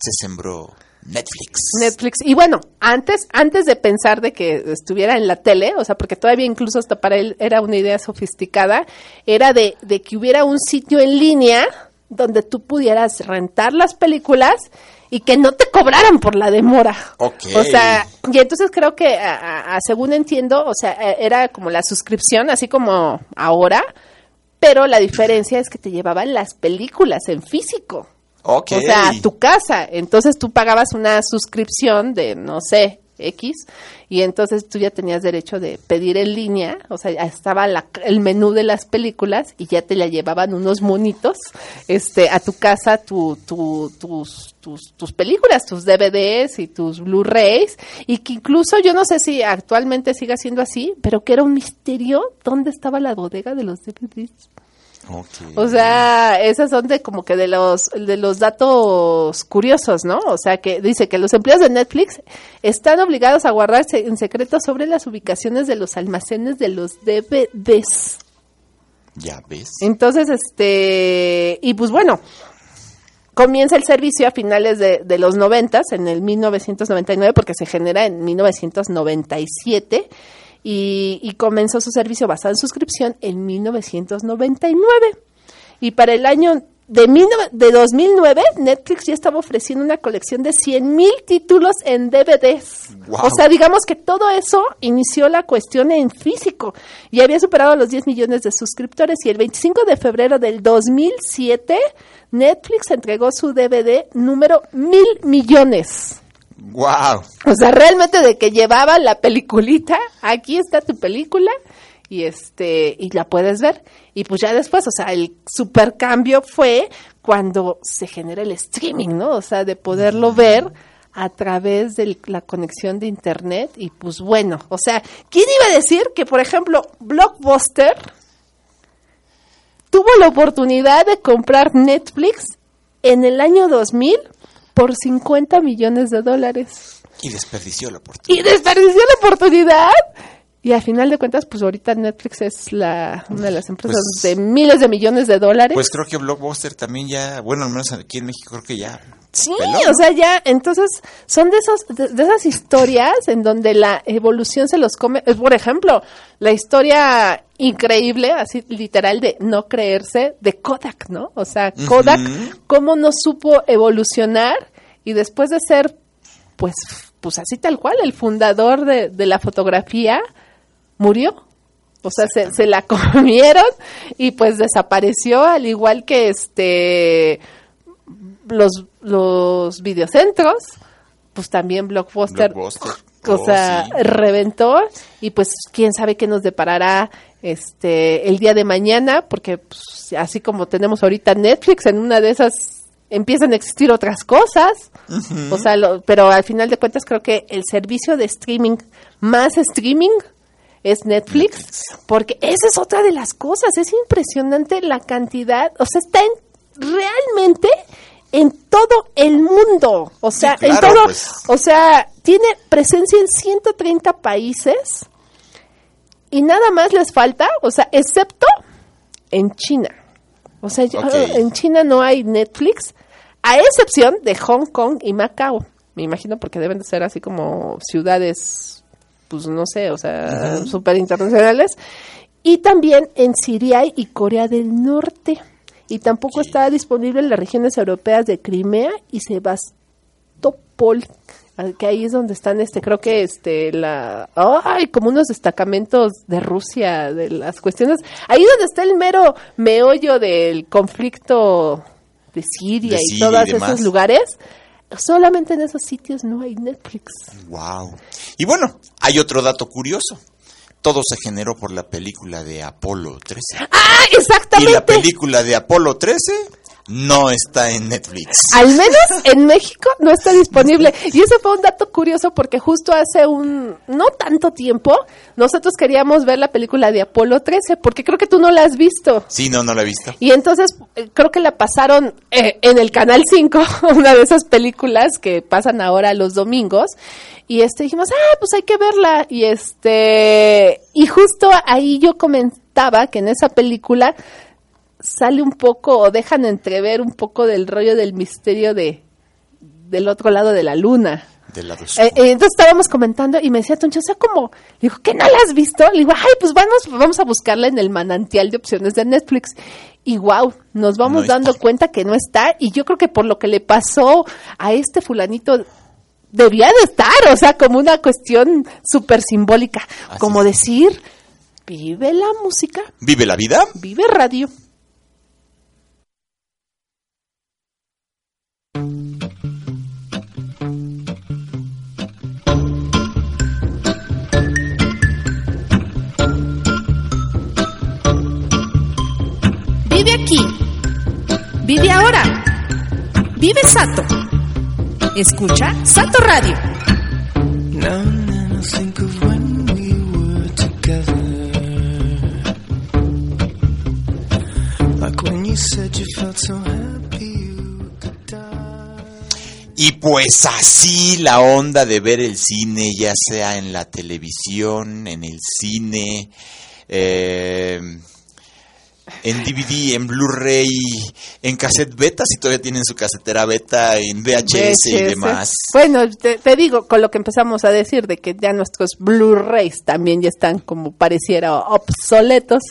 se sembró Netflix. Netflix. Y bueno, antes, antes de pensar de que estuviera en la tele, o sea, porque todavía incluso hasta para él era una idea sofisticada, era de, de que hubiera un sitio en línea donde tú pudieras rentar las películas y que no te cobraran por la demora. O sea, y entonces creo que, a- a- a- según entiendo, o sea, eh, era como la suscripción, así como ahora, pero la diferencia es que te llevaban las películas en físico. O sea, a tu casa. Entonces tú pagabas una suscripción de, no sé, X, y entonces tú ya tenías derecho de pedir en línea, o sea, estaba la- el menú de las películas y ya te la llevaban unos monitos este, a tu casa, tu, tu- tus, tus, tus películas, tus DVDs y tus Blu-rays, y que incluso yo no sé si actualmente siga siendo así, pero que era un misterio dónde estaba la bodega de los DVDs. O sea, esas son de como que de los de los datos curiosos, ¿no? O sea, que dice que los empleados de Netflix están obligados a guardarse en secreto sobre las ubicaciones de los almacenes de los DVDs. ya ves. Entonces, este, y pues bueno, comienza el servicio a finales de, de los noventas, en el 1999, porque se genera en 1997, y, y comenzó su servicio basado en suscripción en 1999. Y para el año de, mil de 2009, Netflix ya estaba ofreciendo una colección de 100.000 títulos en DVDs. O sea, digamos que todo eso inició la cuestión en físico y había superado los 10 millones de suscriptores y el 25 de febrero del 2007 Netflix entregó su DVD número mil millones. Wow. O sea, realmente de que llevaba la peliculita, aquí está tu película y este y la puedes ver. Y pues ya después, o sea, el supercambio fue cuando se genera el streaming, ¿no? O sea, de poderlo ver a través de la conexión de internet y pues bueno, o sea, ¿quién iba a decir que por ejemplo Blockbuster tuvo la oportunidad de comprar Netflix en el año 2000 por 50 millones de dólares? Y desperdició la oportunidad. y desperdició la oportunidad. Y al final de cuentas, pues ahorita Netflix es la, una de las empresas Pues- de miles de millones de dólares. Pues creo que Blockbuster también ya, bueno, al menos aquí en México creo que ya. Sí, o sea, ya, entonces son de esos, de, de esas historias en donde la evolución se los come. Es, por ejemplo, la historia increíble, así literal de no creerse, de Kodak, ¿no? O sea, Kodak, cómo no supo evolucionar y después de ser, pues, pues así tal cual, el fundador de, de la fotografía, murió. O sea, se, se la comieron y pues desapareció, al igual que este los, los videocentros, pues también Blockbuster, Blockbuster. o Oh, sea, sí. reventó y pues quién sabe qué nos deparará este el día de mañana, porque pues, así como tenemos ahorita Netflix, en una de esas empiezan a existir otras cosas. O sea, lo- pero al final de cuentas creo que el servicio de streaming más streaming es Netflix, Netflix. porque esa es otra de las cosas, es impresionante la cantidad, o sea, está en, realmente en todo el mundo. O sea, claro, en todo, pues. o sea, tiene presencia en 130 países y nada más les falta, o sea, excepto en China. O sea, yo- Ok. en China no hay Netflix, a excepción de Hong Kong y Macao. Me imagino porque deben de ser así como ciudades, pues no sé, o sea, súper internacionales. Y también en Siria y Corea del Norte. Y tampoco está disponible en las regiones europeas de Crimea y Sebastopol, que ahí es donde están, este, creo que, este, la, ay, como unos destacamentos de Rusia, de las cuestiones, ahí donde está el mero meollo del conflicto de Siria, De y Siria y todos esos lugares, solamente en esos sitios no hay Netflix. Wow. Y bueno, hay otro dato curioso. Todo se generó por la película de Apolo 13. ¡Ah, Y exactamente! la película de Apolo 13 no está en Netflix. Al menos en México no está disponible. Y ese fue un dato curioso porque justo hace un no tanto tiempo nosotros queríamos ver la película de Apolo 13 porque creo que tú no la has visto. Sí, no, no la he visto. Y entonces eh, creo que la pasaron eh, en el Canal 5, una de esas películas que pasan ahora los domingos. Y este dijimos, ah, pues hay que verla. Y este, y justo ahí yo comentaba que en esa película sale un poco, o dejan entrever un poco del rollo del misterio de del otro lado de la luna. Del lado Eh, eh, entonces estábamos comentando y me decía Toncho, o sea, como, le digo, ¿que no la has visto? Le digo, ay, pues vamos, vamos a buscarla en el manantial de opciones de Netflix. Y wow, nos vamos No está. dando cuenta que no está. Y yo creo que por lo que le pasó a este fulanito, debía de estar, o sea, como una cuestión súper simbólica. Así como es. decir, vive la música, ¿Vive la vida? vive radio. Vive ahora. Vive Sato. Escucha Sato Radio. Y pues así la onda de ver el cine, ya sea en la televisión, en el cine, eh, en DVD, en Blu-ray, en cassette beta, si todavía tienen su casetera beta, en VHS y demás. Bueno, te, te digo, con lo que empezamos a decir de que ya nuestros Blu-rays también ya están como pareciera obsoletos.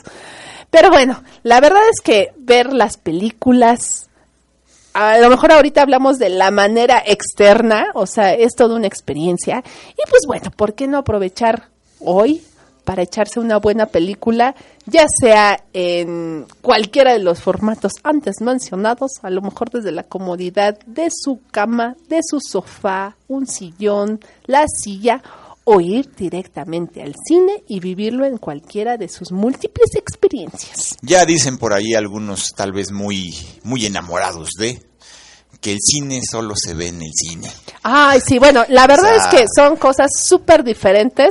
Pero bueno, la verdad es que ver las películas, a lo mejor ahorita hablamos de la manera externa, o sea, es toda una experiencia. Y pues bueno, ¿por qué no aprovechar hoy para echarse una buena película, ya sea en cualquiera de los formatos antes mencionados, a lo mejor desde la comodidad de su cama, de su sofá, un sillón, la silla, o ir directamente al cine y vivirlo en cualquiera de sus múltiples experiencias. Ya dicen por ahí algunos tal vez muy, muy enamorados de que el cine solo se ve en el cine. Ay, sí, bueno, la verdad O sea- es que son cosas súper diferentes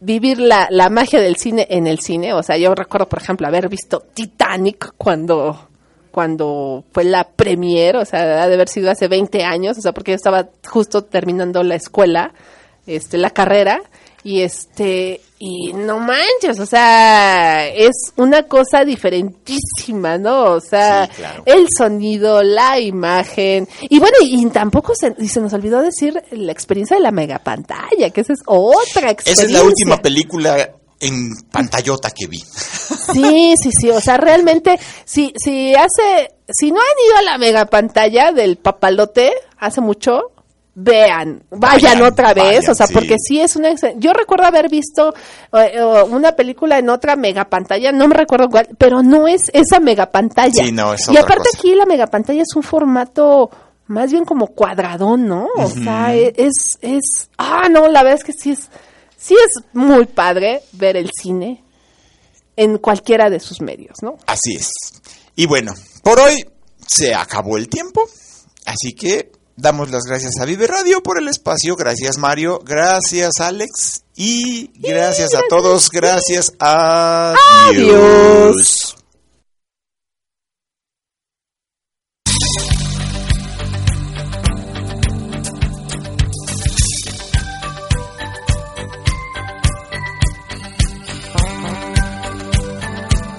vivir la, la magia del cine en el cine. O sea, yo recuerdo, por ejemplo, haber visto Titanic cuando, cuando fue la premiere, o sea, ha de haber sido hace 20 años, o sea, porque yo estaba justo terminando la escuela, este, la carrera, y este, y no manches, o sea, es una cosa diferentísima, ¿no? O sea, Sí, claro. el sonido, la imagen, y bueno, y, y tampoco se, y se nos olvidó decir la experiencia de la megapantalla, que esa es otra experiencia. Esa es la última película en pantallota que vi. Sí, sí, sí, o sea, realmente, si, si hace, si no han ido a la megapantalla del papalote hace mucho, vean, vayan, Vayan, otra vez, vayan, o sea, sí. porque sí es una, yo recuerdo haber visto eh, eh, una película en otra megapantalla, no me recuerdo cuál, pero no es esa megapantalla. Sí, no, es Y aparte cosa. aquí la megapantalla es un formato más bien como cuadradón, ¿no? O sea, e- es, es, ah, no, la verdad es que sí es, sí es muy padre ver el cine en cualquiera de sus medios, ¿no? Así es. Y bueno, por hoy se acabó el tiempo, así que Damos las gracias a Vive Radio por el espacio. Gracias Mario, gracias Alex y gracias a todos. Gracias. a Adiós.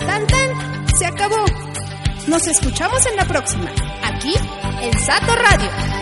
Tan, se acabó. Nos escuchamos en la próxima, aquí en Sato Radio.